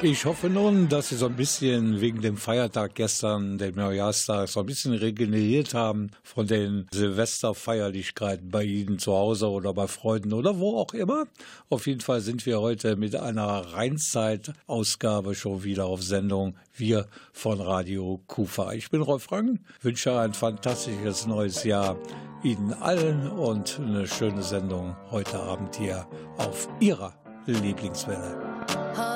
Ich hoffe nun, dass Sie so ein bisschen wegen dem Feiertag gestern, dem Neujahrstag, so ein bisschen regeneriert haben von den Silvesterfeierlichkeiten bei Ihnen zu Hause oder bei Freunden oder wo auch immer. Auf jeden Fall sind wir heute mit einer Rheinzeit-Ausgabe schon wieder auf Sendung. Wir von Radio Kufa. Ich bin Rolf Rang, wünsche ein fantastisches neues Jahr Ihnen allen und eine schöne Sendung heute Abend hier auf Ihrer Lieblingswelle.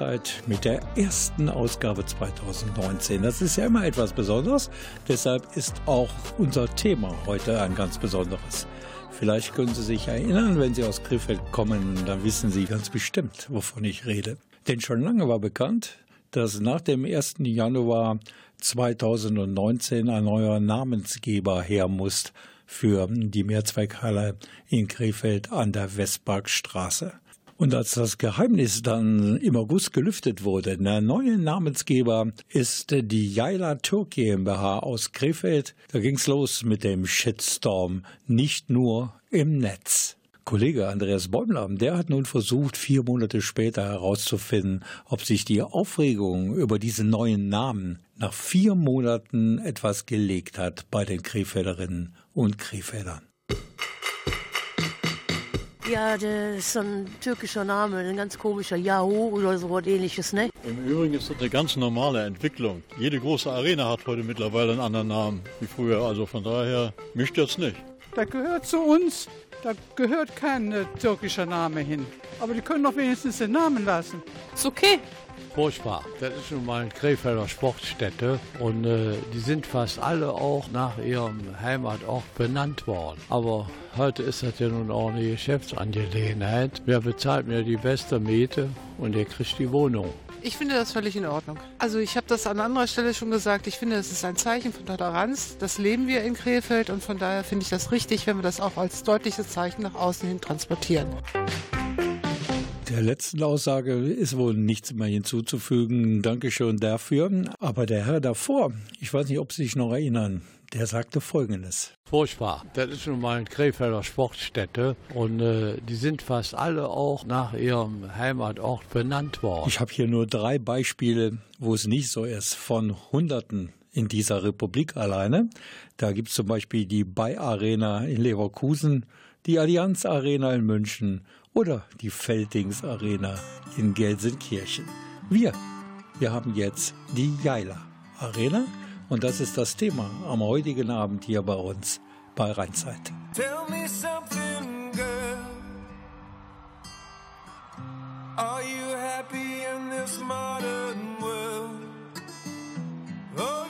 Steinzeit mit der ersten Ausgabe 2019. Das ist ja immer etwas Besonderes, deshalb ist auch unser Thema heute ein ganz besonderes. Vielleicht können Sie sich erinnern, wenn Sie aus Krefeld kommen, dann wissen Sie ganz bestimmt, wovon ich rede. Denn schon lange war bekannt, dass nach dem 1. Januar 2019 ein neuer Namensgeber her muss für die Mehrzweckhalle in Krefeld an der Westparkstraße. Und als das Geheimnis dann im August gelüftet wurde, der neue Namensgeber ist die Jaila Tour GmbH aus Krefeld. Da ging's los mit dem Shitstorm, nicht nur im Netz. Kollege Andreas Bäumler, der hat nun versucht, vier Monate später herauszufinden, ob sich die Aufregung über diesen neuen Namen nach vier Monaten etwas gelegt hat bei den Krefelderinnen und Krefeldern. Ja, das ist so ein türkischer Name, ein ganz komischer Yahoo oder so was ähnliches, ne? Im Übrigen ist das eine ganz normale Entwicklung. Jede große Arena hat heute mittlerweile einen anderen Namen wie früher, also von daher mischt das nicht. Das gehört zu uns. Da gehört kein äh, türkischer Name hin. Aber die können doch wenigstens den Namen lassen. Ist okay. Furchtbar. Das ist nun mal eine Krefelder Sportstätte und äh, die sind fast alle auch nach ihrem Heimatort benannt worden. Aber heute ist das ja nun auch eine Geschäftsangelegenheit. Wer bezahlt mir die beste Miete und der kriegt die Wohnung. Ich finde das völlig in Ordnung. Also ich habe das an anderer Stelle schon gesagt. Ich finde, es ist ein Zeichen von Toleranz. Das leben wir in Krefeld und von daher finde ich das richtig, wenn wir das auch als deutliches Zeichen nach außen hin transportieren. Der letzten Aussage ist wohl nichts mehr hinzuzufügen. Dankeschön dafür. Aber der Herr davor, ich weiß nicht, ob Sie sich noch erinnern, der sagte Folgendes. Furchtbar. Das ist nun mal eine Krefelder Sportstätte und äh, die sind fast alle auch nach ihrem Heimatort benannt worden. Ich habe hier nur drei Beispiele, wo es nicht so ist, von Hunderten in dieser Republik alleine. Da gibt es zum Beispiel die Bay Arena in Leverkusen, die Allianz Arena in München oder die Feldings Arena in Gelsenkirchen. Wir, wir haben jetzt die Jaila Arena und das ist das Thema am heutigen Abend hier bei uns bei Rheinzeit. Tell me something, girl. Are you happy in this modern world? Or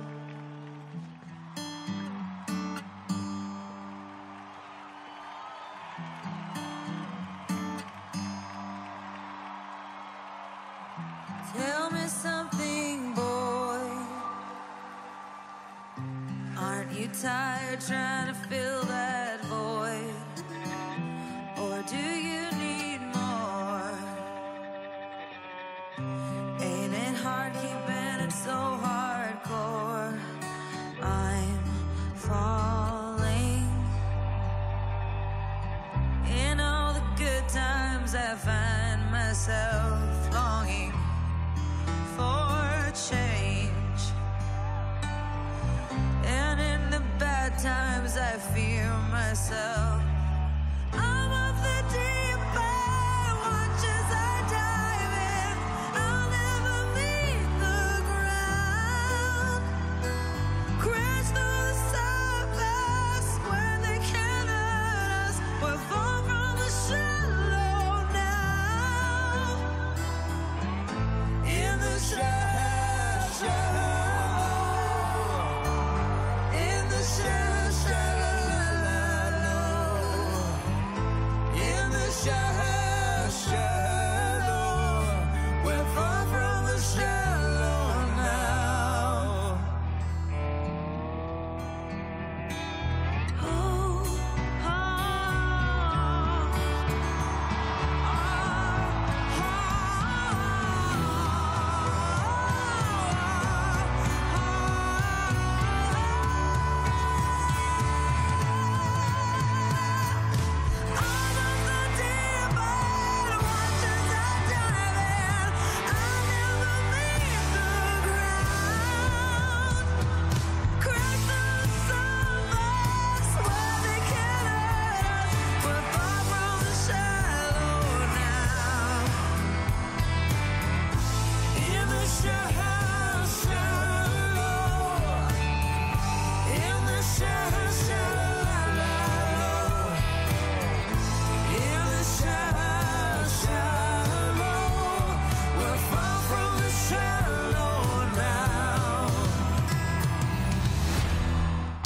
Tired trying to fill that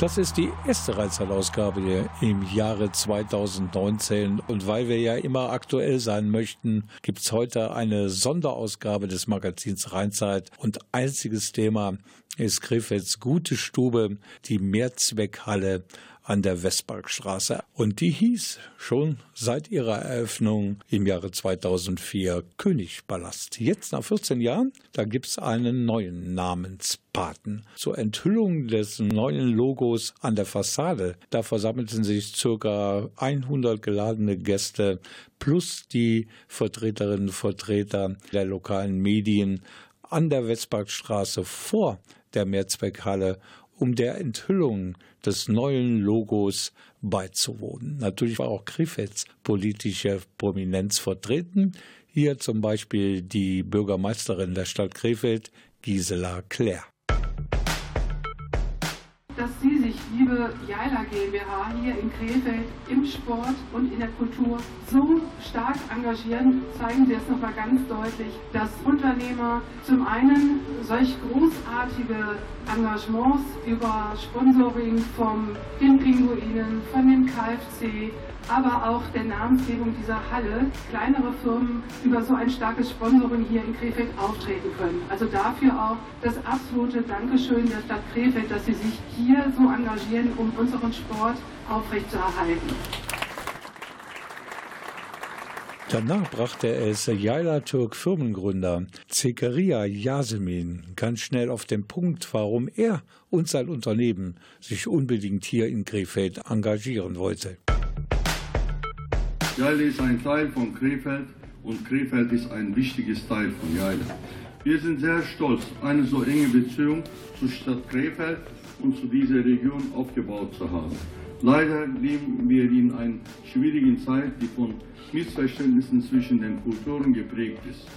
Das ist die erste Rheinzeit-Ausgabe im Jahre 2019. Und weil wir ja immer aktuell sein möchten, gibt es heute eine Sonderausgabe des Magazins Rheinzeit. Und einziges Thema ist Krefelds Gute Stube, die Mehrzweckhalle an der Westparkstraße. Und die hieß schon seit ihrer Eröffnung im Jahre 2004 Königpalast. Jetzt nach 14 Jahren, da gibt's einen neuen Namenspaten. Zur Enthüllung des neuen Logos an der Fassade, da versammelten sich circa 100 geladene Gäste plus die Vertreterinnen und Vertreter der lokalen Medien an der Westparkstraße vor der Mehrzweckhalle um der Enthüllung des neuen Logos beizuwohnen. Natürlich war auch Krefelds politische Prominenz vertreten. Hier zum Beispiel die Bürgermeisterin der Stadt Krefeld, Gisela Claire. dass Sie sich, liebe Jaila GmbH, hier in Krefeld im Sport und in der Kultur so stark engagieren, zeigen Sie es nochmal ganz deutlich, dass Unternehmer zum einen solch großartige Engagements über Sponsoring vom den Pinguinen, von dem KfC, aber auch der Namensgebung dieser Halle kleinere Firmen über so ein starkes Sponsoring hier in Krefeld auftreten können. Also dafür auch das absolute Dankeschön der Stadt Krefeld, dass sie sich hier so engagieren, um unseren Sport aufrechtzuerhalten. Danach brachte es Yaila Türk Firmengründer Zekaria Yasemin ganz schnell auf den Punkt, warum er und sein Unternehmen sich unbedingt hier in Krefeld engagieren wollte. Jaile ist ein Teil von Krefeld und Krefeld ist ein wichtiges Teil von Jaile. Wir sind sehr stolz, eine so enge Beziehung zur Stadt Krefeld und zu dieser Region aufgebaut zu haben. Leider leben wir in einer schwierigen Zeit, die von Missverständnissen zwischen den Kulturen geprägt ist.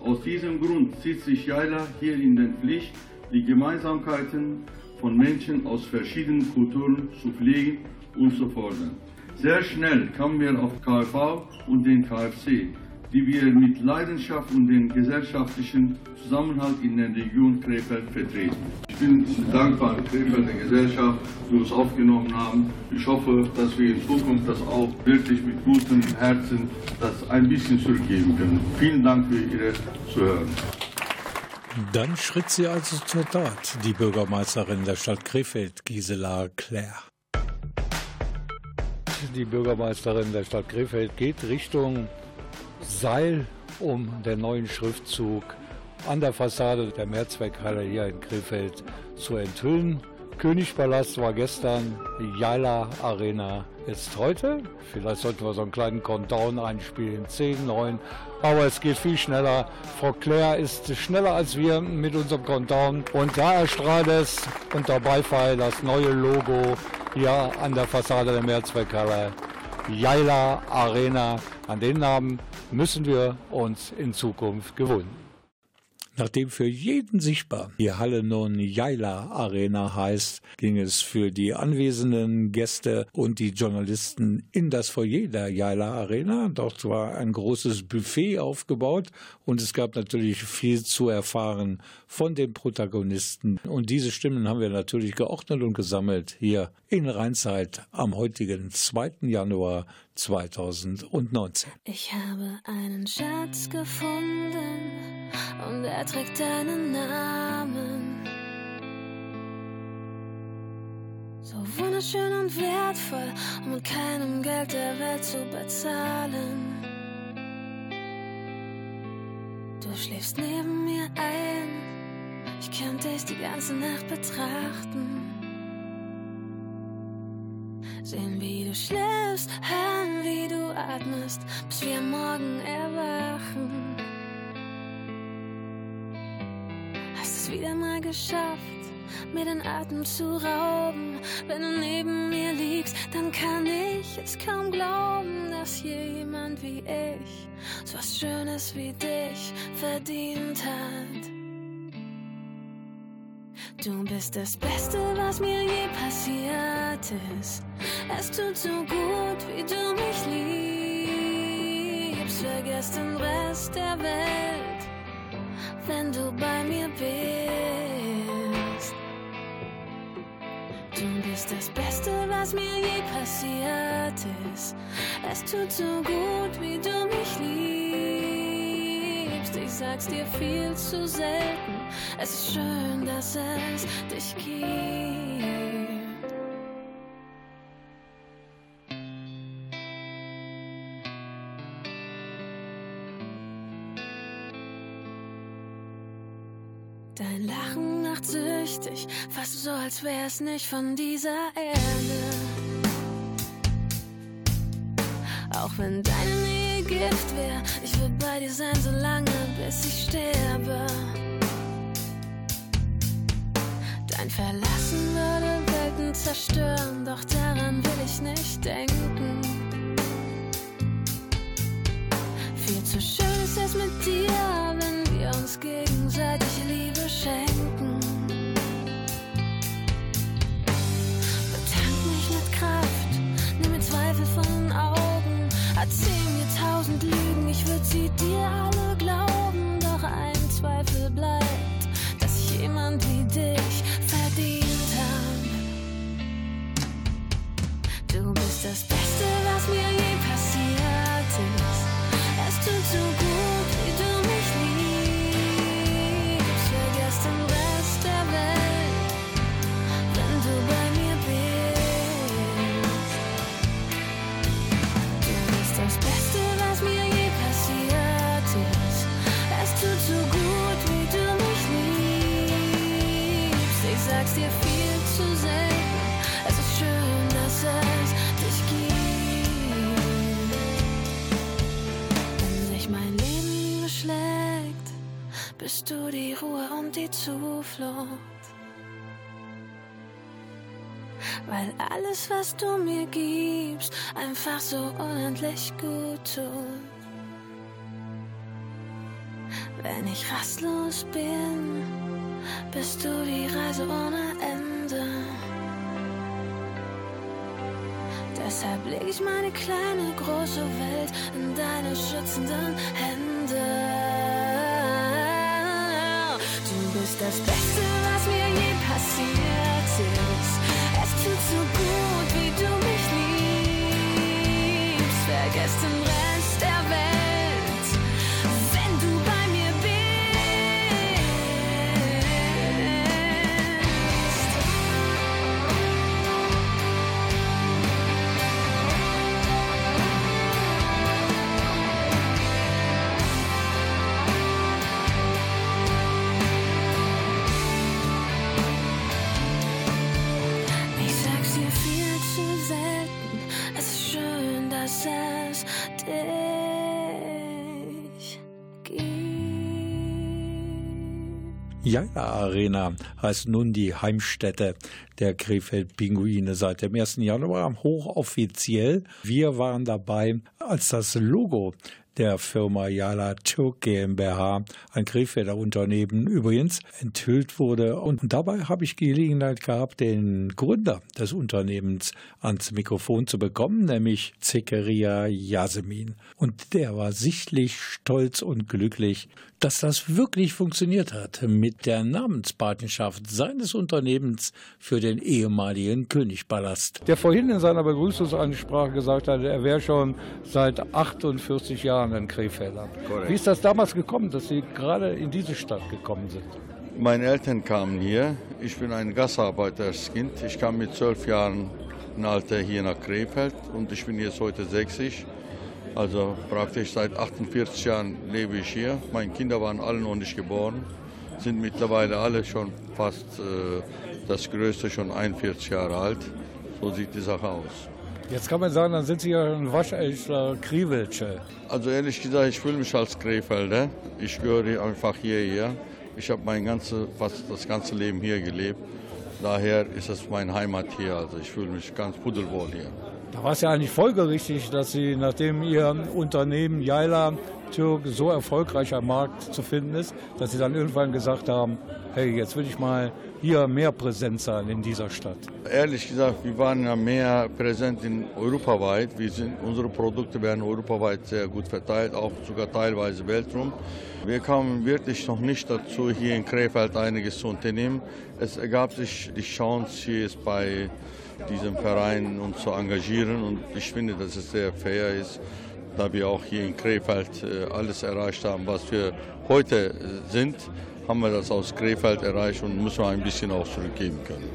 Aus diesem Grund zieht sich Jaila hier in den Pflicht, die Gemeinsamkeiten von Menschen aus verschiedenen Kulturen zu pflegen und zu fordern. Sehr schnell kamen wir auf KV und den KFC, die wir mit Leidenschaft und den gesellschaftlichen Zusammenhalt in der Region Krefeld vertreten. Ich bin dankbar der Krefelder Gesellschaft, die uns aufgenommen haben. Ich hoffe, dass wir in Zukunft das auch wirklich mit gutem Herzen das ein bisschen zurückgeben können. Vielen Dank für Ihre Zuhören. Dann schritt sie also zur Tat, die Bürgermeisterin der Stadt Krefeld, Gisela Claire. Die Bürgermeisterin der Stadt Krefeld geht Richtung Seil, um den neuen Schriftzug an der Fassade der Mehrzweckhalle hier in Krefeld zu enthüllen. Königpalast war gestern, Jaila Arena ist heute. Vielleicht sollten wir so einen kleinen Countdown einspielen. 10, 9. Aber es geht viel schneller. Frau Claire ist schneller als wir mit unserem Countdown. Und da erstrahlt es unter Beifall das neue Logo hier an der Fassade der Mehrzweckhalle. Jaila Arena. An den Namen müssen wir uns in Zukunft gewöhnen. Nachdem für jeden sichtbar die Halle nun Jaila Arena heißt, ging es für die anwesenden Gäste und die Journalisten in das Foyer der Jaila Arena. Dort war ein großes Buffet aufgebaut und es gab natürlich viel zu erfahren von den Protagonisten. Und diese Stimmen haben wir natürlich geordnet und gesammelt hier in Rheinzeit am heutigen 2. Januar 2019. Ich habe einen Schatz gefunden und er trägt deinen Namen. So wunderschön und wertvoll, um mit keinem Geld der Welt zu bezahlen. Du schläfst neben mir ein, ich kann dich die ganze Nacht betrachten. Sehen, wie du schläfst, hören, wie du atmest, bis wir morgen erwachen. Hast es wieder mal geschafft, mir den Atem zu rauben. Wenn du neben mir liegst, dann kann ich es kaum glauben, dass jemand wie ich so was Schönes wie dich verdient hat. Du bist das Beste, was mir je passiert ist. Es tut so gut, wie du mich liebst. Vergiss den Rest der Welt, wenn du bei mir bist. Du bist das Beste, was mir je passiert ist. Es tut so gut, wie du mich liebst. Ich sag's dir viel zu selten. Es ist schön, dass es dich gibt. Dein Lachen macht süchtig, fast so, als wär's nicht von dieser Erde. Auch wenn deine Nähe Gift wär, ich will bei dir sein, so lange, bis ich sterbe. Dein Verlassen würde Welten zerstören, doch daran will ich nicht denken. Viel zu schön ist es mit dir, wenn gegenseitig Liebe schenken. Betank mich mit Kraft, nimm mir Zweifel von den Augen, erzähl mir tausend Lügen, ich würd sie dir alle glauben, doch ein Zweifel bleibt, dass ich jemand wie dich verdient hab. Du bist das Beste, was mir je alles, was du mir gibst, einfach so unendlich gut tut. Wenn ich rastlos bin, bist du die Reise ohne Ende. Deshalb leg ich meine kleine große Welt in deine schützenden Hände. Du bist das Beste, was mir je passiert ist. Liebst. Vergiss Jaila Arena heißt nun die Heimstätte der Krefeld Pinguine seit dem 1. Januar hochoffiziell. Wir waren dabei, als das Logo der Firma Jala Türk GmbH, ein Krefelder Unternehmen übrigens, enthüllt wurde. Und dabei habe ich Gelegenheit gehabt, den Gründer des Unternehmens ans Mikrofon zu bekommen, nämlich Zekeria Yasemin. Und der war sichtlich stolz und glücklich, dass das wirklich funktioniert hat mit der Namenspatenschaft seines Unternehmens für den ehemaligen Königpalast. Der vorhin in seiner Begrüßungsansprache gesagt hat, er wäre schon seit 48 Jahren in Krefelder. Korrekt. Wie ist das damals gekommen, dass Sie gerade in diese Stadt gekommen sind? Meine Eltern kamen hier. Ich bin ein Gastarbeiterskind. Ich kam mit zwölf Jahren im Alter hier nach Krefeld und ich bin jetzt heute 60. Also praktisch seit 48 Jahren lebe ich hier. Meine Kinder waren alle noch nicht geboren, sind mittlerweile alle schon fast äh, das Größte schon 41 Jahre alt. So sieht die Sache aus. Jetzt kann man sagen, dann sind Sie ja ein waschechter Kriwelsche. Also ehrlich gesagt, ich fühle mich als Krefelder. Ich gehöre einfach hierher. Ich habe mein ganze, fast das ganze Leben hier gelebt. Daher ist es meine Heimat hier. Also ich fühle mich ganz pudelwohl hier. Da war es ja eigentlich folgerichtig, dass Sie, nachdem Ihr Unternehmen Jaila Türk so erfolgreich am Markt zu finden ist, dass Sie dann irgendwann gesagt haben, hey, jetzt will ich mal hier mehr Präsenz sein in dieser Stadt. Ehrlich gesagt, wir waren ja mehr präsent in europaweit. Wir sind, unsere Produkte werden europaweit sehr gut verteilt, auch sogar teilweise weltrum. Wir kamen wirklich noch nicht dazu, hier in Krefeld einiges zu unternehmen. Es ergab sich die Chance, hier ist bei diesem Verein uns zu engagieren und ich finde, dass es sehr fair ist, da wir auch hier in Krefeld äh, alles erreicht haben, was wir heute sind, haben wir das aus Krefeld erreicht und müssen wir ein bisschen auch zurückgeben können.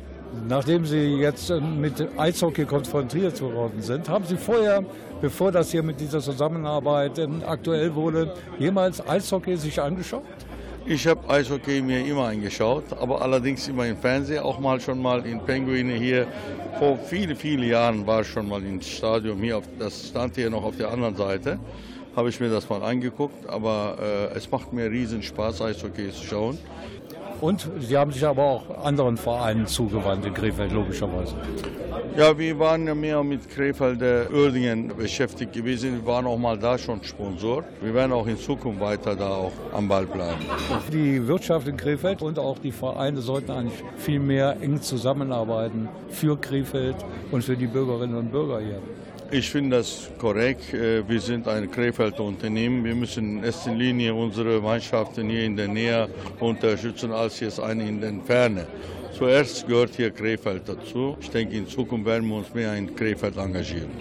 Nachdem Sie jetzt äh, mit Eishockey konfrontiert worden sind, haben Sie vorher, bevor das hier mit dieser Zusammenarbeit ähm, aktuell wurde, jemals Eishockey sich angeschaut? Ich habe Eishockey mir immer angeschaut, aber allerdings immer im Fernsehen, auch mal schon mal in Penguine hier. Vor viele, viele Jahren war ich schon mal im Stadion hier, auf, das stand hier noch auf der anderen Seite. Habe ich mir das mal angeguckt, aber äh, es macht mir riesen Spaß, Eishockey zu schauen. Und Sie haben sich aber auch anderen Vereinen zugewandt in Krefeld, logischerweise. Ja, wir waren ja mehr mit Krefelder Uerdingen beschäftigt gewesen. Wir waren auch mal da schon Sponsor. Wir werden auch in Zukunft weiter da auch am Ball bleiben. Die Wirtschaft in Krefeld und auch die Vereine sollten eigentlich viel mehr eng zusammenarbeiten für Krefeld und für die Bürgerinnen und Bürger hier. Ich finde das korrekt. Äh, Wir sind ein Krefelder Unternehmen. Wir müssen in erster Linie unsere Mannschaften hier in der Nähe unterstützen, als jetzt eine in der Ferne. Zuerst gehört hier Krefeld dazu. Ich denke, in Zukunft werden wir uns mehr in Krefeld engagieren.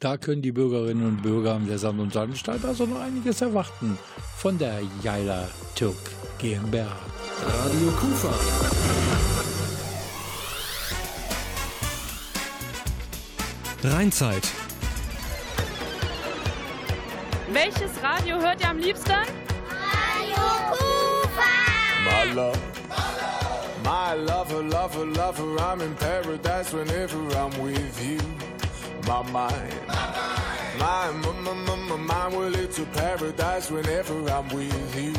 Da können die Bürgerinnen und Bürger der Sand- und Sandstadt also noch einiges erwarten von der Jaila Türk GmbH. Radio Kufa. Rheinzeit. Welches Radio hört ihr am liebsten? Radio Kufa. My love. My lover, lover, lover, I'm in paradise whenever I'm with you. My mind. My, my, my, my, my mind, well, it's a paradise whenever I'm with you.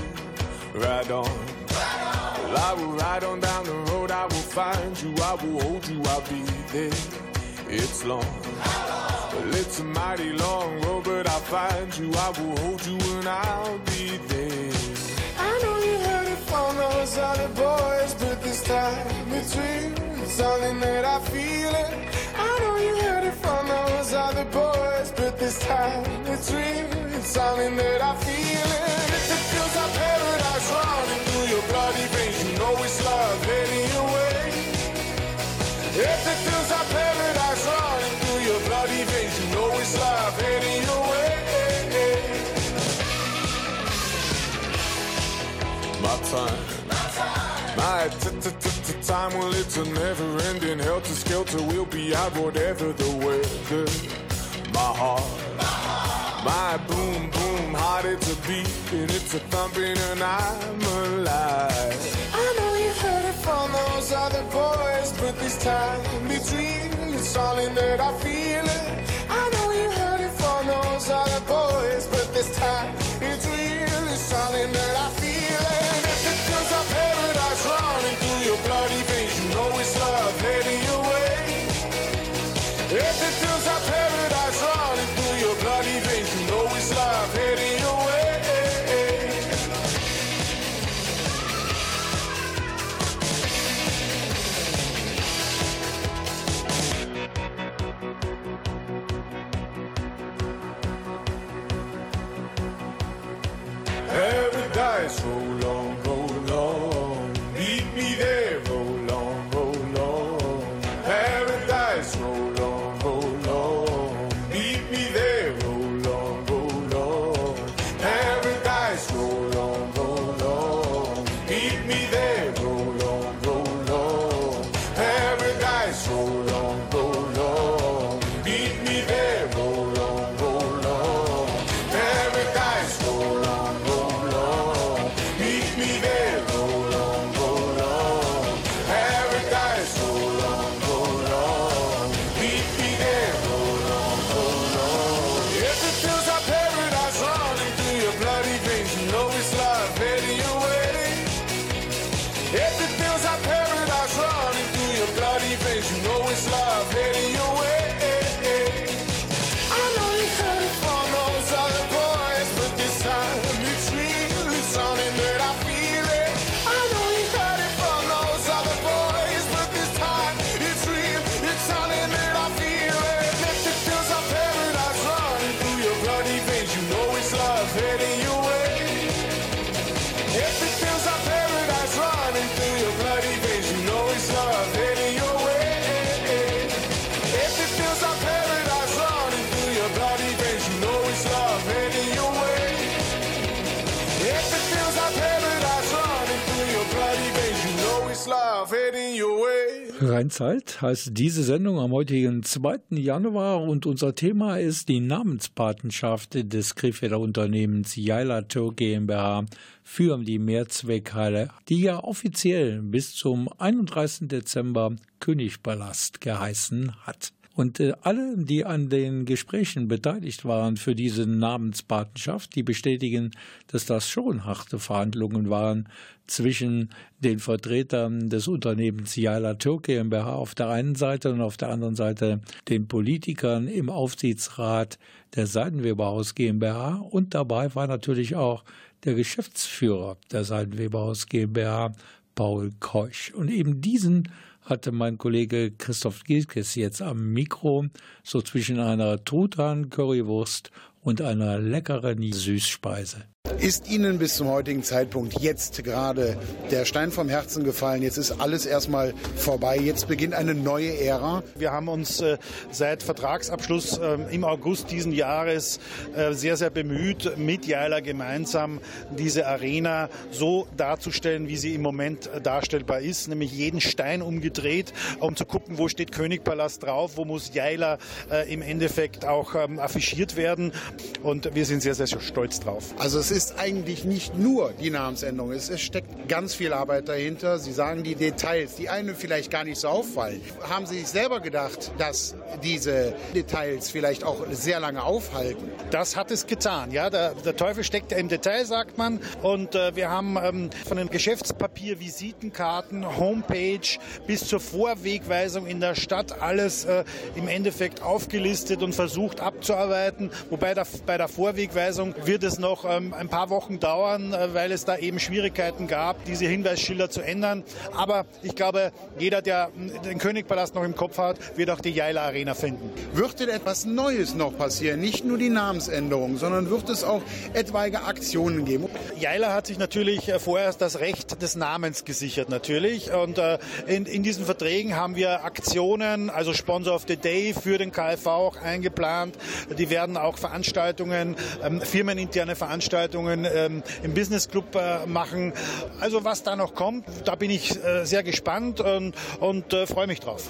Ride on. Well, I will ride on down the road, I will find you, I will hold you, I'll be there. It's long. Well, it's a mighty long road, but I'll find you, I will hold you, and I'll be there. I know you heard it from those other boys, but this time real. It's something that I feel it. I know you heard it from those other boys, but this time real. It's something that I feel it. It feels like paradise running through your bloody veins, you know it's love heading time, my time, well, it's a never ending helter skelter. We'll be out whatever the weather. My heart, my boom, boom heart, it's a beat and it's a thumping, and I'm alive. I know you heard it from those other boys, but this time real. It's something that I feel it. I know you heard it from those other boys, but this time it's real. It's something that I feel it. Paradise, roll Rheinzeit heißt diese Sendung am heutigen 2. Januar und unser Thema ist die Namenspatenschaft des Krefelder Unternehmens Jaila GmbH für die Mehrzweckhalle, die ja offiziell bis zum 31. Dezember Königpalast geheißen hat. Und äh, alle, die an den Gesprächen beteiligt waren für diese Namenspatenschaft, die bestätigen, dass das schon harte Verhandlungen waren zwischen den Vertretern des Unternehmens Yala Türk GmbH auf der einen Seite und auf der anderen Seite den Politikern im Aufsichtsrat der Seidenweberhaus GmbH. Und dabei war natürlich auch der Geschäftsführer der Seidenweberhaus GmbH, Paul Keusch. Und eben diesen hatte mein Kollege Christoph Gilkes jetzt am Mikro, so zwischen einer Truthahn-Currywurst und einer leckeren Süßspeise. Ist Ihnen bis zum heutigen Zeitpunkt jetzt gerade der Stein vom Herzen gefallen? Jetzt ist alles erstmal vorbei. Jetzt beginnt eine neue Ära. Wir haben uns äh, seit Vertragsabschluss äh, im August diesen Jahres äh, sehr, sehr bemüht, mit Jaila gemeinsam diese Arena so darzustellen, wie sie im Moment darstellbar ist, nämlich jeden Stein umgedreht, um zu gucken, wo steht Königpalast drauf, wo muss Jaila äh, im Endeffekt auch ähm, affichiert werden. Und wir sind sehr, sehr stolz drauf. Also ist eigentlich nicht nur die Namensänderung. Es, steckt ganz viel Arbeit dahinter. Sie sagen die Details, die einem vielleicht gar nicht so auffallen. Haben Sie sich selber gedacht, dass diese Details vielleicht auch sehr lange aufhalten? Das hat es getan. Ja, der, der Teufel steckt im Detail, sagt man. Und äh, wir haben ähm, von dem Geschäftspapier, Visitenkarten, Homepage bis zur Vorwegweisung in der Stadt alles äh, im Endeffekt aufgelistet und versucht abzuarbeiten. Wobei der, bei der Vorwegweisung wird es noch ähm, ein paar Wochen dauern, äh, weil es da eben Schwierigkeiten gab, diese Hinweisschilder zu ändern. Aber ich glaube, jeder, der den Königpalast noch im Kopf hat, wird auch die Jaila Arena finden. Wird denn etwas Neues noch passieren? Nicht nur die Namensänderung, sondern wird es auch etwaige Aktionen geben? Jaila hat sich natürlich äh, vorerst das Recht des Namens gesichert, natürlich. Und äh, in, in diesen Verträgen haben wir Aktionen, also Sponsor of the Day für den KfV auch eingeplant. Die werden auch Veranstaltungen, ähm, firmeninterne Veranstaltungen ähm, im Business Club äh, machen. Also was da noch kommt, da bin ich äh, sehr gespannt und, und äh, freue mich drauf.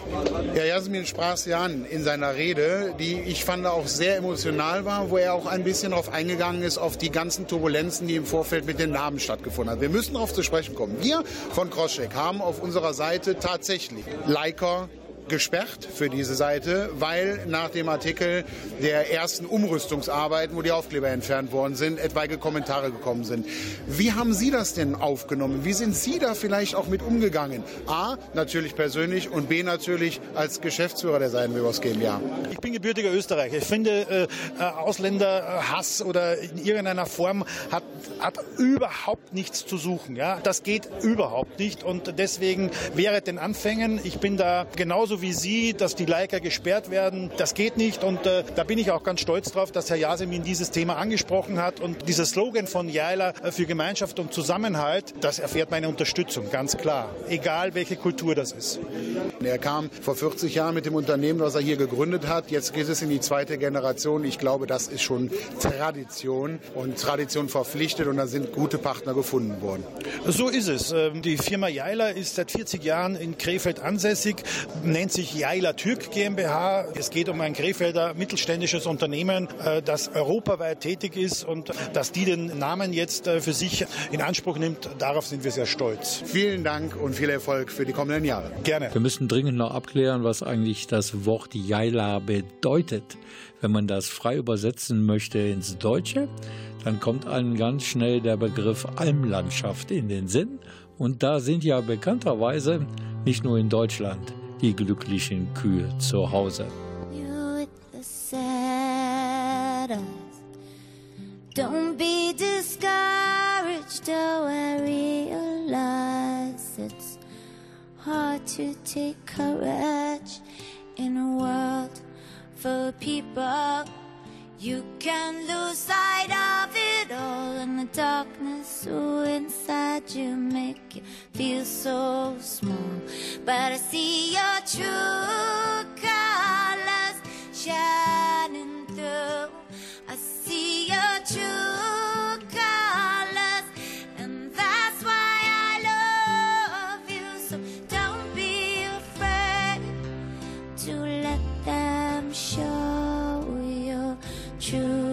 Ja, Jasmin sprach es ja an in seiner Rede, die ich fand auch sehr emotional war, wo er auch ein bisschen darauf eingegangen ist, auf die ganzen Turbulenzen, die im Vorfeld mit den Namen stattgefunden haben. Wir müssen darauf zu sprechen kommen. Wir von Kroschek haben auf unserer Seite tatsächlich Leica, gesperrt für diese Seite, weil nach dem Artikel der ersten Umrüstungsarbeiten, wo die Aufkleber entfernt worden sind, etwaige Kommentare gekommen sind. Wie haben Sie das denn aufgenommen? Wie sind Sie da vielleicht auch mit umgegangen? A, natürlich persönlich und B, natürlich als Geschäftsführer der Seidenwebers GmbH. Ich bin gebürtiger Österreicher. Ich finde, äh, Ausländerhass oder in irgendeiner Form hat, hat überhaupt nichts zu suchen. Ja? Das geht überhaupt nicht und deswegen wäre den Anfängen, ich bin da genauso wie Sie, dass die Leica gesperrt werden. Das geht nicht und äh, da bin ich auch ganz stolz drauf, dass Herr Yasemin dieses Thema angesprochen hat und dieser Slogan von Jaila äh, für Gemeinschaft und Zusammenhalt, das erfährt meine Unterstützung, ganz klar. Egal welche Kultur das ist. Er kam vor 40 Jahren mit dem Unternehmen, was er hier gegründet hat. Jetzt geht es in die zweite Generation. Ich glaube, das ist schon Tradition und Tradition verpflichtet und da sind gute Partner gefunden worden. So ist es. Ähm, Die Firma Jaila ist seit 40 Jahren in Krefeld ansässig, nennt sich Jaila Türk GmbH. Es geht um ein Krefelder mittelständisches Unternehmen, äh, das europaweit tätig ist und dass die den Namen jetzt äh, für sich in Anspruch nimmt, darauf sind wir sehr stolz. Vielen Dank und viel Erfolg für die kommenden Jahre. Gerne. Wir müssen dringend noch abklären, was eigentlich das Wort Jaila bedeutet. Wenn man das frei übersetzen möchte ins Deutsche, dann kommt einem ganz schnell der Begriff Almlandschaft in den Sinn. Und da sind ja bekannterweise nicht nur in Deutschland die glücklichen Kühe zu Hause. Don't be discouraged, I realize it's hard to take courage in a world full of people. You can lose sight of it all in the darkness so inside you make you feel so small. But I see your true colors shining through. I see your true colors and that's why I love you. So don't be afraid to let them show you.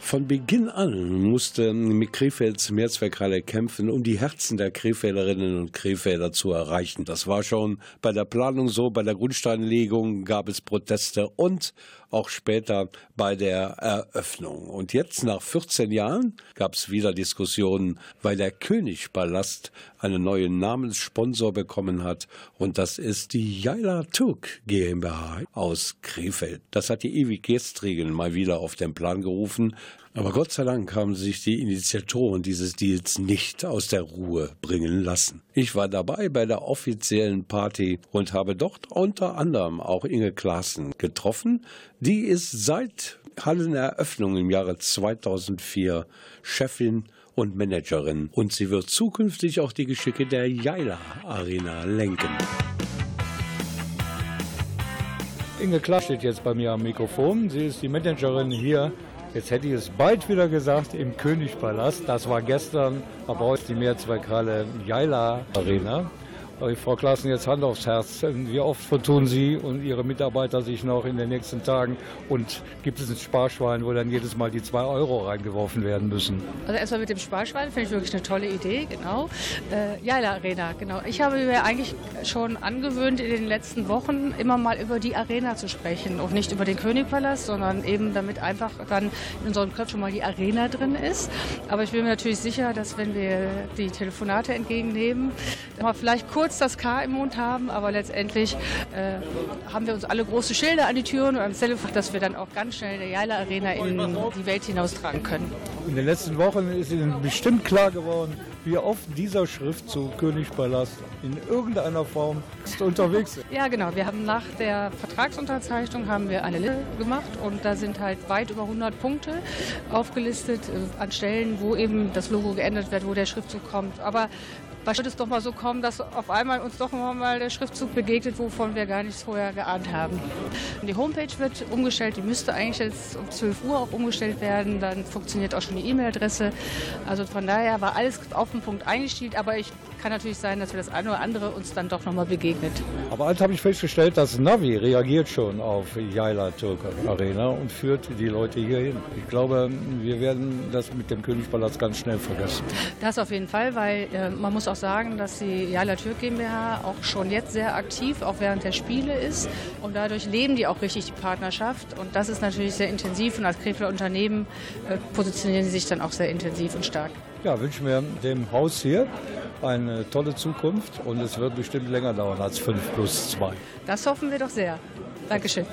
Von Beginn an musste mit Krefelds Mehrzweckhalle kämpfen, um die Herzen der Krefelderinnen und Krefelder zu erreichen. Das war schon bei der Planung so, bei der Grundsteinlegung gab es Proteste und auch später bei der Eröffnung. Und jetzt, nach 14 Jahren, gab es wieder Diskussionen, weil der Königpalast einen neuen Namenssponsor bekommen hat. Und das ist die Jaila Turk GmbH aus Krefeld. Das hat die ewig Gestrigen mal wieder auf den Plan gerufen. Aber Gott sei Dank haben sich die Initiatoren dieses Deals nicht aus der Ruhe bringen lassen. Ich war dabei bei der offiziellen Party und habe dort unter anderem auch Inge Klaassen getroffen. Die ist seit Halleneröffnung im Jahre 2004 Chefin und Managerin und sie wird zukünftig auch die Geschicke der Jaila Arena lenken. Inge Klaas steht jetzt bei mir am Mikrofon. Sie ist die Managerin hier. Jetzt hätte ich es bald wieder gesagt im Königpalast. Das war gestern, aber heute die Mehrzweckhalle Jaila Arena. Frau Klaassen, jetzt Hand aufs Herz. Wie oft vertun Sie und Ihre Mitarbeiter sich noch in den nächsten Tagen? Und gibt es ein Sparschwein, wo dann jedes Mal die zwei Euro reingeworfen werden müssen? Also erstmal mit dem Sparschwein finde ich wirklich eine tolle Idee, genau. Äh, Jaila Arena, genau. Ich habe mir eigentlich schon angewöhnt, in den letzten Wochen immer mal über die Arena zu sprechen und nicht über den Königpalast, sondern eben damit einfach dann in unserem Kopf schon mal die Arena drin ist. Aber ich bin mir natürlich sicher, dass wenn wir die Telefonate entgegennehmen, wir vielleicht kurz das K im Mund haben, aber letztendlich äh, haben wir uns alle große Schilder an die Türen und ans Telefon, dass wir dann auch ganz schnell eine Jaila Arena in die Welt hinaustragen können. In den letzten Wochen ist Ihnen bestimmt klar geworden, wie oft dieser Schriftzug Königpalast in irgendeiner Form unterwegs ist. Ja, genau. Wir haben nach der Vertragsunterzeichnung haben wir eine Liste gemacht und da sind halt weit über 100 Punkte aufgelistet äh, an Stellen, wo eben das Logo geändert wird, wo der Schriftzug kommt. Aber was wird es doch mal so kommen, dass auf einmal uns doch mal der Schriftzug begegnet, wovon wir gar nichts vorher geahnt haben. Die Homepage wird umgestellt, die müsste eigentlich jetzt um 12 Uhr auch umgestellt werden, dann funktioniert auch schon die E-Mail-Adresse. Also von daher war alles auf den Punkt eingestellt, aber ich kann natürlich sein, dass wir das eine oder andere uns dann doch nochmal begegnet. Aber halt habe ich festgestellt, das Navi reagiert schon auf Jaila Türk Arena und führt die Leute hier hin. Ich glaube, wir werden das mit dem Königspalast ganz schnell vergessen. Das auf jeden Fall, weil äh, man muss auch sagen, dass die Jaila Türk GmbH auch schon jetzt sehr aktiv, auch während der Spiele ist. Und dadurch leben die auch richtig die Partnerschaft. Und das ist natürlich sehr intensiv. Und als Krefelder Unternehmen äh, positionieren sie sich dann auch sehr intensiv und stark. Ja, wünschen wir dem Haus hier eine tolle Zukunft und es wird bestimmt länger dauern als 5 plus 2. Das hoffen wir doch sehr. Dankeschön.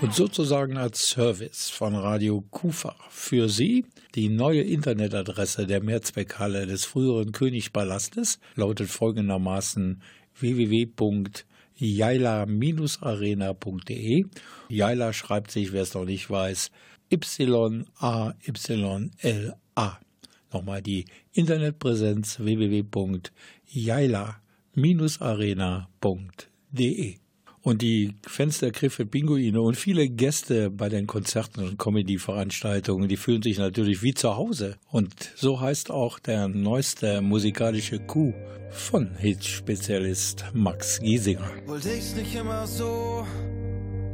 Und sozusagen als Service von Radio Kufa für Sie die neue Internetadresse der Mehrzweckhalle des früheren Königpalastes lautet folgendermaßen www.jaila-arena.de. Jaila schreibt sich, wer es noch nicht weiß, Y-A-Y-L-A. Nochmal die Internetpräsenz www.jaila-arena.de. Und die Krefeld Pinguine und viele Gäste bei den Konzerten und Comedy-Veranstaltungen, die fühlen sich natürlich wie zu Hause. Und so heißt auch der neueste musikalische Coup von Hitspezialist Max Giesinger. Wollte ich's nicht immer so,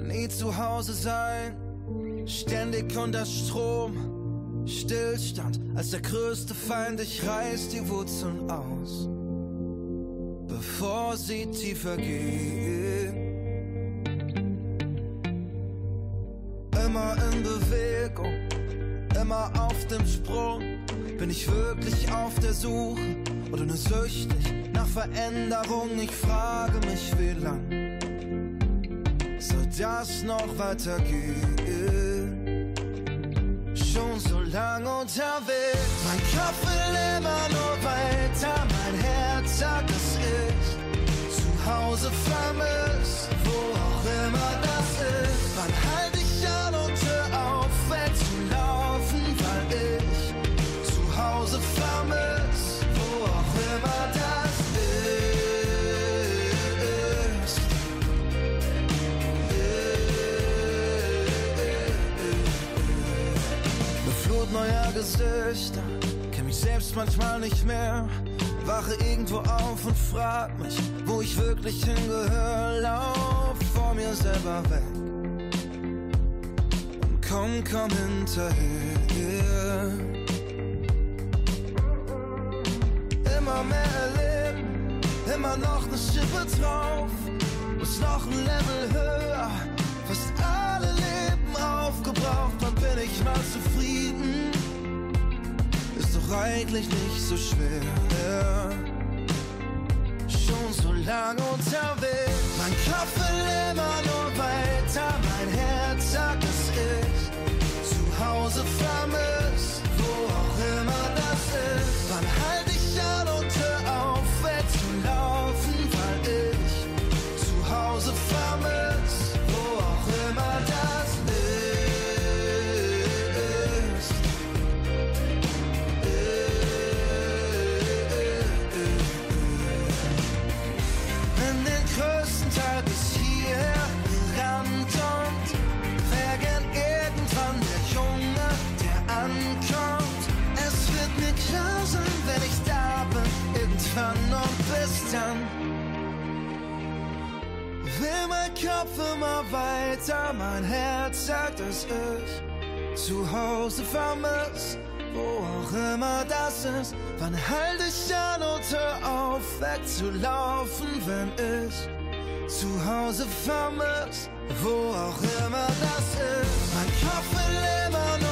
nie zu Hause sein, ständig unter Strom, Stillstand als der größte Feind, ich reiß die Wurzeln aus, bevor sie tiefer gehen. Immer in Bewegung, immer auf dem Sprung, bin ich wirklich auf der Suche oder nur süchtig nach Veränderung? Ich frage mich, wie lang soll das noch weitergehen? Schon so lang unterwegs, mein Kopf will immer nur weiter, mein Herz sagt, dass ich zu Hause vermisst, wo auch immer das ist. Wann halt Gesichter, kenn mich selbst manchmal nicht mehr. Wache irgendwo auf und frag mich, wo ich wirklich hingehöre. Lauf vor mir selber weg und komm, komm hinterher. Immer mehr erleben, immer noch eine Schippe drauf, muss noch ein Level höher. Fast alle Leben aufgebraucht, wann bin ich mal zufrieden? Ist eigentlich nicht so schwer. Schon so lange unterwegs, mein Kopf will immer nur weiter, mein Herz sagt, dass ich zu Hause vermisst, Kopf immer weiter, mein Herz sagt, dass ich zu Hause vermisst, wo auch immer das ist. Wann halt ich an und hör auf, wegzulaufen, wenn ich zu Hause vermisst, wo auch immer das ist. Mein Kopf will immer nur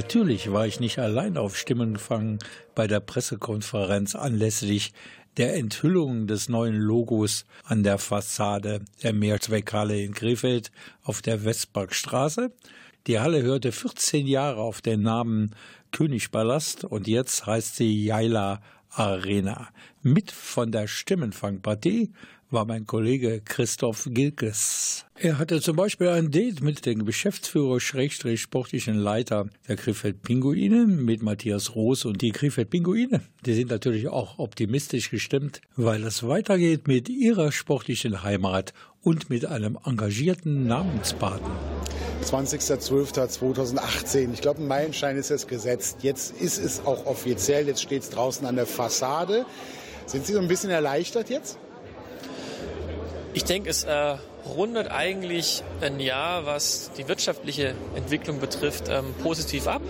Natürlich war ich nicht allein auf Stimmenfang bei der Pressekonferenz anlässlich der Enthüllung des neuen Logos an der Fassade der Mehrzweckhalle in Krefeld auf der Westparkstraße. Die Halle hörte 14 Jahre auf den Namen Königspalast und jetzt heißt sie Jaila Arena. Mit von der Stimmenfangpartie war mein Kollege Christoph Gilkes. Er hatte zum Beispiel ein Date mit dem Geschäftsführer Schrägstrich sportlichen Leiter der Krefeld Pinguine mit Matthias Roos und die Krefeld Pinguine. Die sind natürlich auch optimistisch gestimmt, weil es weitergeht mit ihrer sportlichen Heimat und mit einem engagierten Namenspaten. 20.12.2018. Ich glaube, ein Meilenstein ist jetzt gesetzt. Jetzt ist es auch offiziell. Jetzt steht es draußen an der Fassade. Sind Sie so ein bisschen erleichtert jetzt? Ich denke, es äh, rundet eigentlich ein Jahr, was die wirtschaftliche Entwicklung betrifft, ähm, positiv ab.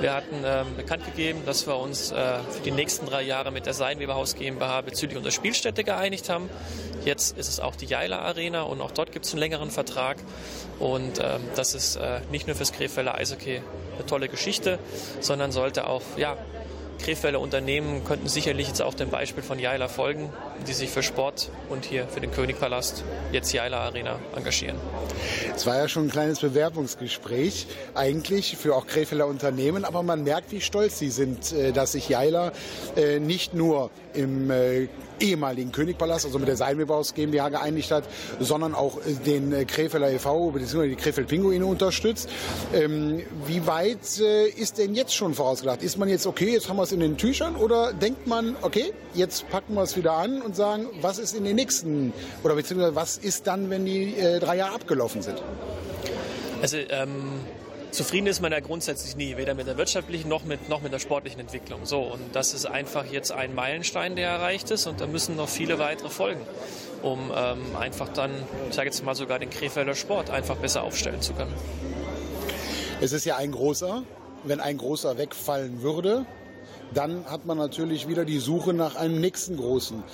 Wir hatten ähm, bekannt gegeben, dass wir uns äh, für die nächsten drei Jahre mit der Seidenweberhaus GmbH bezüglich unserer Spielstätte geeinigt haben. Jetzt ist es auch die Jaila Arena und auch dort gibt es einen längeren Vertrag. Und ähm, das ist äh, nicht nur fürs Krefelder Eishockey eine tolle Geschichte, sondern sollte auch ja, Krefelder Unternehmen könnten sicherlich jetzt auch dem Beispiel von Jaila folgen, die sich für Sport und hier für den Königpalast, jetzt Jaila Arena, engagieren. Es war ja schon ein kleines Bewerbungsgespräch, eigentlich für auch Krefelder Unternehmen, aber man merkt, wie stolz sie sind, äh, dass sich Jaila äh, nicht nur im äh, ehemaligen Königpalast, also mit der Seidenweberhaus GmbH geeinigt hat, sondern auch den äh, Krefelder e.V. bzw. die Krefeld Pinguine unterstützt. Ähm, wie weit äh, ist denn jetzt schon vorausgedacht? Ist man jetzt okay, jetzt haben wir es in den Tüchern oder denkt man, okay, jetzt packen wir es wieder an und sagen, was ist in den nächsten oder beziehungsweise was ist dann, wenn die äh, drei Jahre abgelaufen sind? Also ähm, zufrieden ist man ja grundsätzlich nie, weder mit der wirtschaftlichen noch mit, noch mit der sportlichen Entwicklung. So, und das ist einfach jetzt ein Meilenstein, der erreicht ist und da müssen noch viele weitere folgen, um ähm, einfach dann, ich sage jetzt mal sogar den Krefelder Sport einfach besser aufstellen zu können. Es ist ja ein großer. Wenn ein großer wegfallen würde, dann hat man natürlich wieder die Suche nach einem nächsten großen.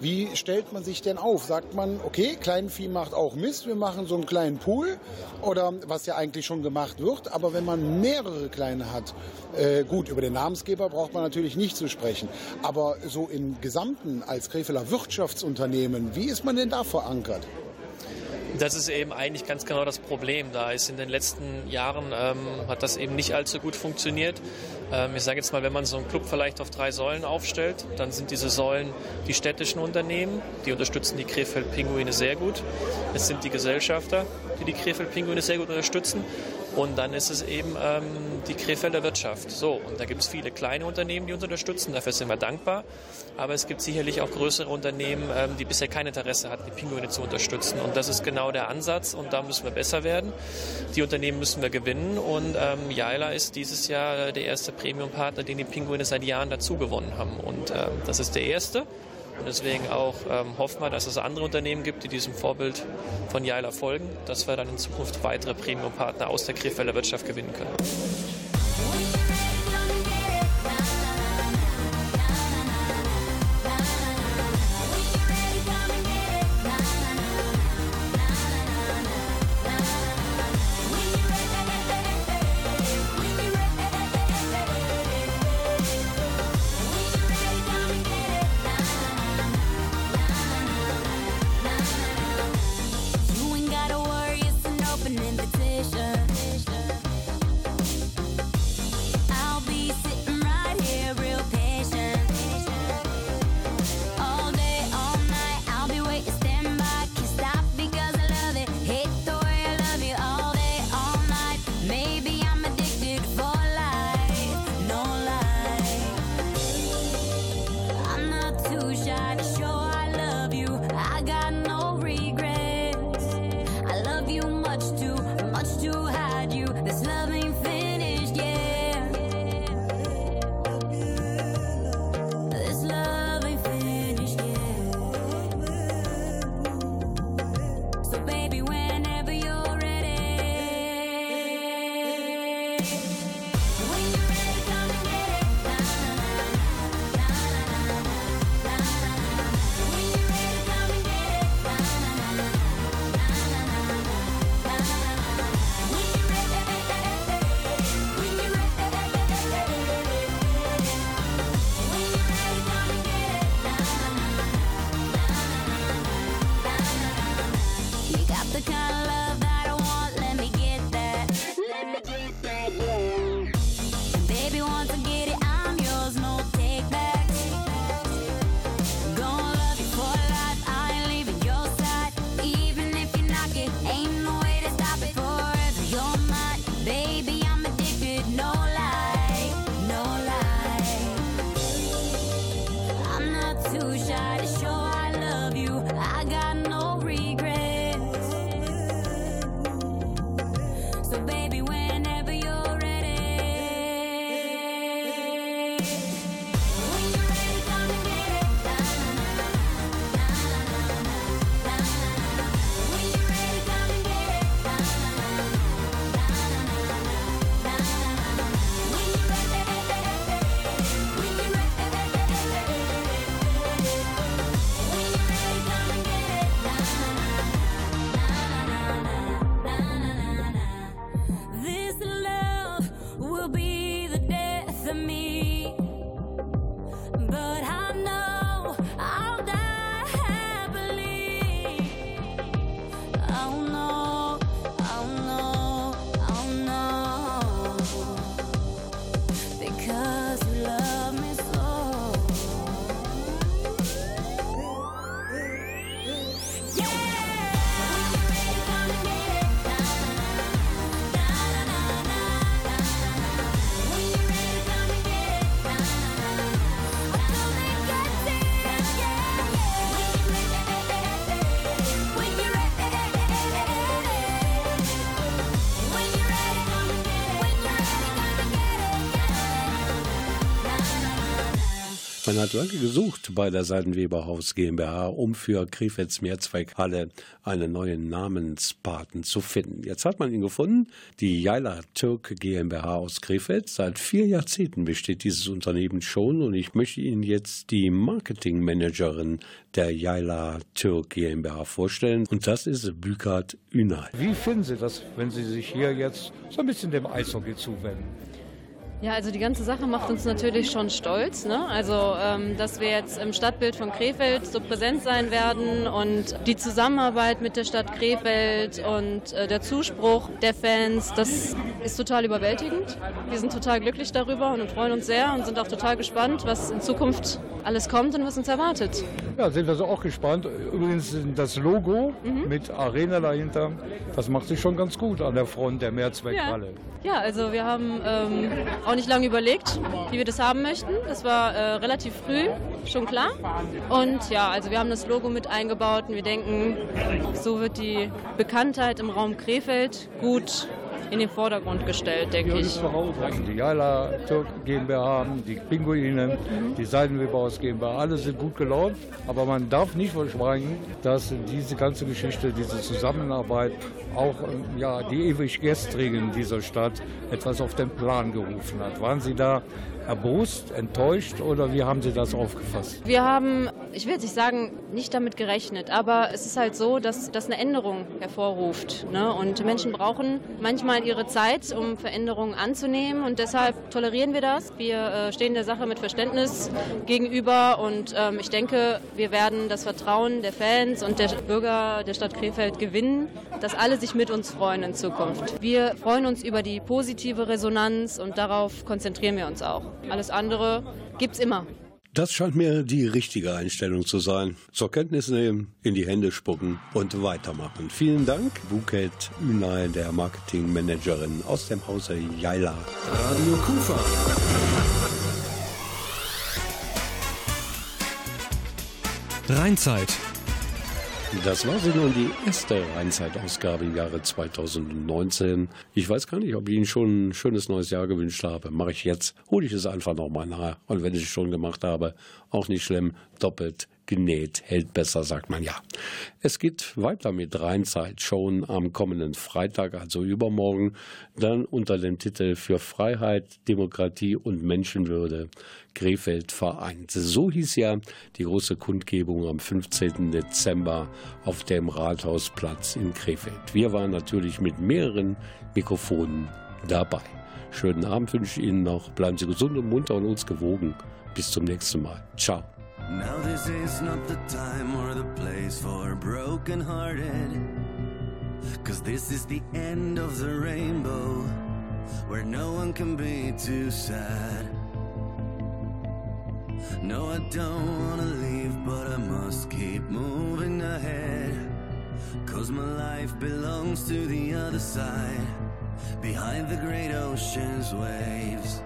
Wie stellt man sich denn auf? Sagt man, okay, Kleinvieh macht auch Mist, wir machen so einen kleinen Pool oder was ja eigentlich schon gemacht wird. Aber wenn man mehrere kleine hat, äh, gut, über den Namensgeber braucht man natürlich nicht zu sprechen. Aber so im Gesamten als Krefeler Wirtschaftsunternehmen, wie ist man denn da verankert? Das ist eben eigentlich ganz genau das Problem. Da ist in den letzten Jahren ähm, hat das eben nicht allzu gut funktioniert. Ähm, ich sage jetzt mal, wenn man so einen Club vielleicht auf drei Säulen aufstellt, dann sind diese Säulen die städtischen Unternehmen, die unterstützen die Krefeld-Pinguine sehr gut. Es sind die Gesellschafter, die die Krefeld-Pinguine sehr gut unterstützen. Und dann ist es eben ähm, die Krefelder Wirtschaft. So, und da gibt es viele kleine Unternehmen, die uns unterstützen. Dafür sind wir dankbar. Aber es gibt sicherlich auch größere Unternehmen, ähm, die bisher kein Interesse hatten, die Pinguine zu unterstützen. Und das ist genau der Ansatz. Und da müssen wir besser werden. Die Unternehmen müssen wir gewinnen. Und ähm, Jaila ist dieses Jahr der erste Premium-Partner, den die Pinguine seit Jahren dazu gewonnen haben. Und ähm, das ist der erste. Deswegen auch ähm, hoffen wir, dass es andere Unternehmen gibt, die diesem Vorbild von Jaila folgen, dass wir dann in Zukunft weitere Premium-Partner aus der Krefelder Wirtschaft gewinnen können. Much too, much to hide you. This love Man hat lange gesucht bei der Seidenweberhaus GmbH, um für Krefelds Mehrzweckhalle einen neuen Namenspaten zu finden. Jetzt hat man ihn gefunden, die Jaila Türk GmbH aus Krefeld. Seit vier Jahrzehnten besteht dieses Unternehmen schon und ich möchte Ihnen jetzt die Marketingmanagerin der Jaila Türk GmbH vorstellen und das ist Bükat Ünal. Wie finden Sie das, wenn Sie sich hier jetzt so ein bisschen dem Eishockey zuwenden? Ja, also die ganze Sache macht uns natürlich schon stolz. Ne? Also, ähm, dass wir jetzt im Stadtbild von Krefeld so präsent sein werden und die Zusammenarbeit mit der Stadt Krefeld und äh, der Zuspruch der Fans, das ist total überwältigend. Wir sind total glücklich darüber und freuen uns sehr und sind auch total gespannt, was in Zukunft alles kommt und was uns erwartet. Ja, sind also auch gespannt. Übrigens das Logo mit Arena dahinter, das macht sich schon ganz gut an der Front der Mehrzweckhalle. Ja, also wir haben ähm, auch nicht lange überlegt, wie wir das haben möchten. Das war äh, relativ früh, schon klar. Und ja, also wir haben das Logo mit eingebaut und wir denken, so wird die Bekanntheit im Raum Krefeld gut in den Vordergrund gestellt, denke Hier ich. Die Jala GmbH, die Pinguine, die Seidenweberhaus GmbH, alle sind gut gelaunt. Aber man darf nicht verschweigen, dass diese ganze Geschichte, diese Zusammenarbeit auch ähm, ja, die ewig Gestrigen dieser Stadt etwas auf den Plan gerufen hat. Waren Sie da erbost, enttäuscht oder wie haben Sie das aufgefasst? Wir haben, ich will jetzt nicht sagen, nicht damit gerechnet, aber es ist halt so, dass das eine Änderung hervorruft. Ne? Und Menschen brauchen manchmal ihre Zeit, um Veränderungen anzunehmen und deshalb tolerieren wir das. Wir äh, stehen der Sache mit Verständnis gegenüber und ähm, ich denke, wir werden das Vertrauen der Fans und der Bürger der Stadt Krefeld gewinnen, dass alle sich mit uns freuen in Zukunft. Wir freuen uns über die positive Resonanz und darauf konzentrieren wir uns auch. Alles andere gibt's immer. Das scheint mir die richtige Einstellung zu sein. Zur Kenntnis nehmen, in die Hände spucken und weitermachen. Vielen Dank, Buket Ünal, der Marketingmanagerin aus dem Hause Jaila. Radio Kufa. Rheinzeit. Das war sie nun die erste Rheinzeit-Ausgabe im Jahre 2019. Ich weiß gar nicht, ob ich Ihnen schon ein schönes neues Jahr gewünscht habe. Mache ich jetzt. Hole ich es einfach nochmal nach. Und wenn ich es schon gemacht habe, auch nicht schlimm. Doppelt genäht hält besser, sagt man ja. Es geht weiter mit Rheinzeit schon am kommenden Freitag, also übermorgen, dann unter dem Titel Für Freiheit, Demokratie und Menschenwürde Krefeld vereint. So hieß ja die große Kundgebung am 15. Dezember auf dem Rathausplatz in Krefeld. Wir waren natürlich mit mehreren Mikrofonen dabei. Schönen Abend wünsche ich Ihnen noch. Bleiben Sie gesund und munter und uns gewogen. Bis zum nächsten Mal. Ciao. Now this is not the time or the place for broken hearted. Cause this is the end of the rainbow, where no one can be too sad. No, I don't wanna leave, but I must keep moving ahead. Cause my life belongs to the other side, behind the great ocean's waves.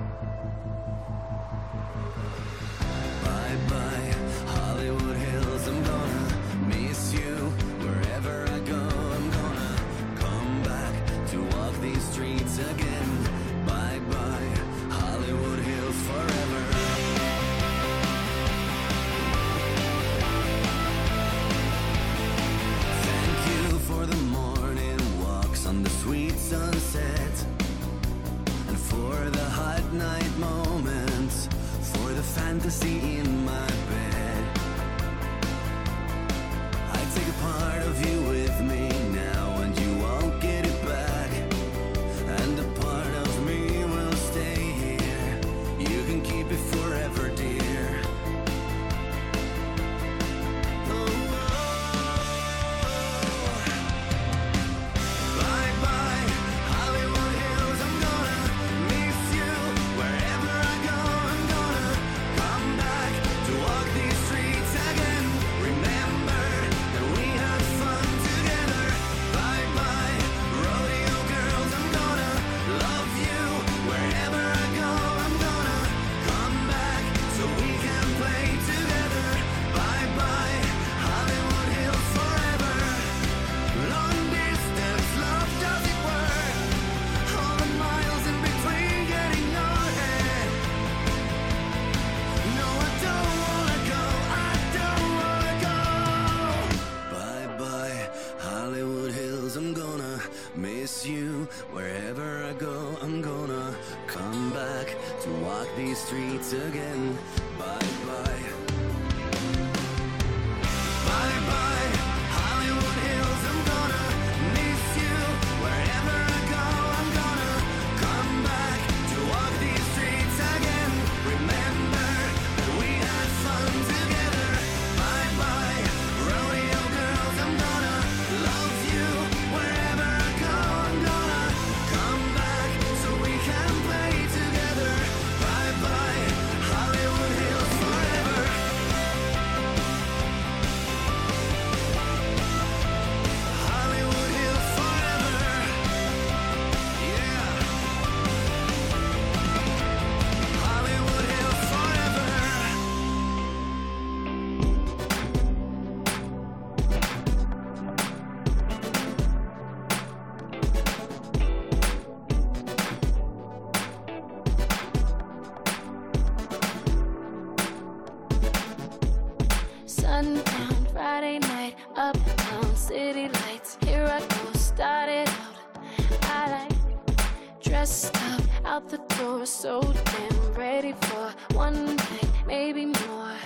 Door, so damn ready for one night, maybe more.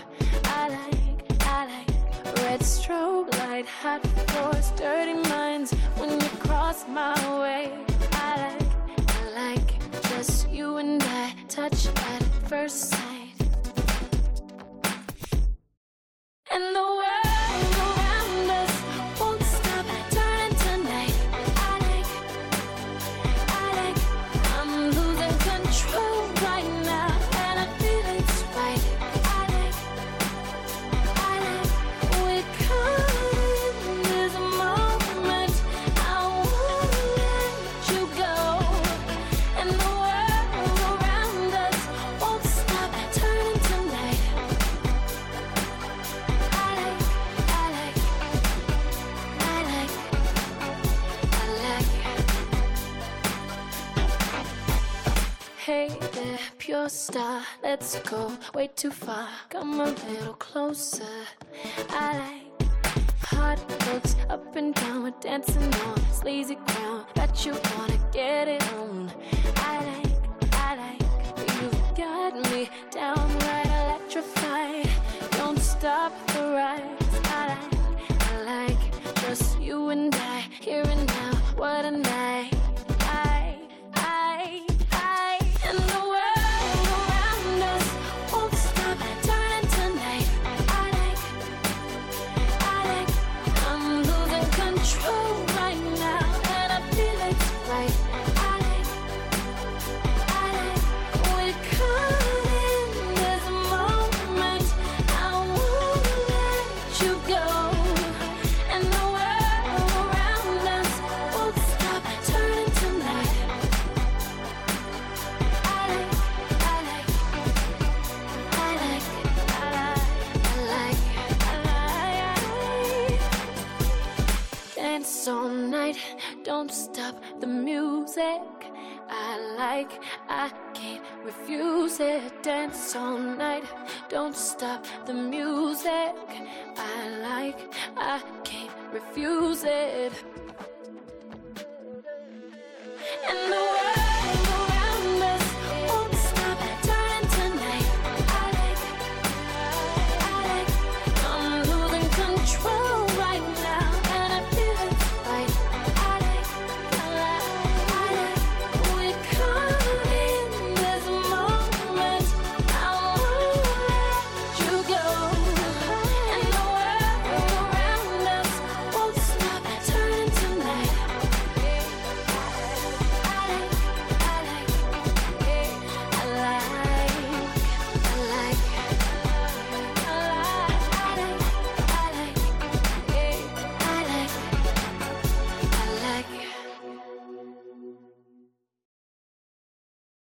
I like, I like red strobe light, hot floors, dirty minds. When you cross my way, I like, I like just you and I, touch at first sight. And the world pure star, let's go way too far. Come a little closer. I like hot looks up and down, we're dancing on sleazy ground. Bet you wanna get it on. I like, I like, you've got me downright electrified. Don't stop the ride. I like, I like, just you and I, here and now. What a night. dance all night. Don't stop the music. I like, I can't refuse it. And the world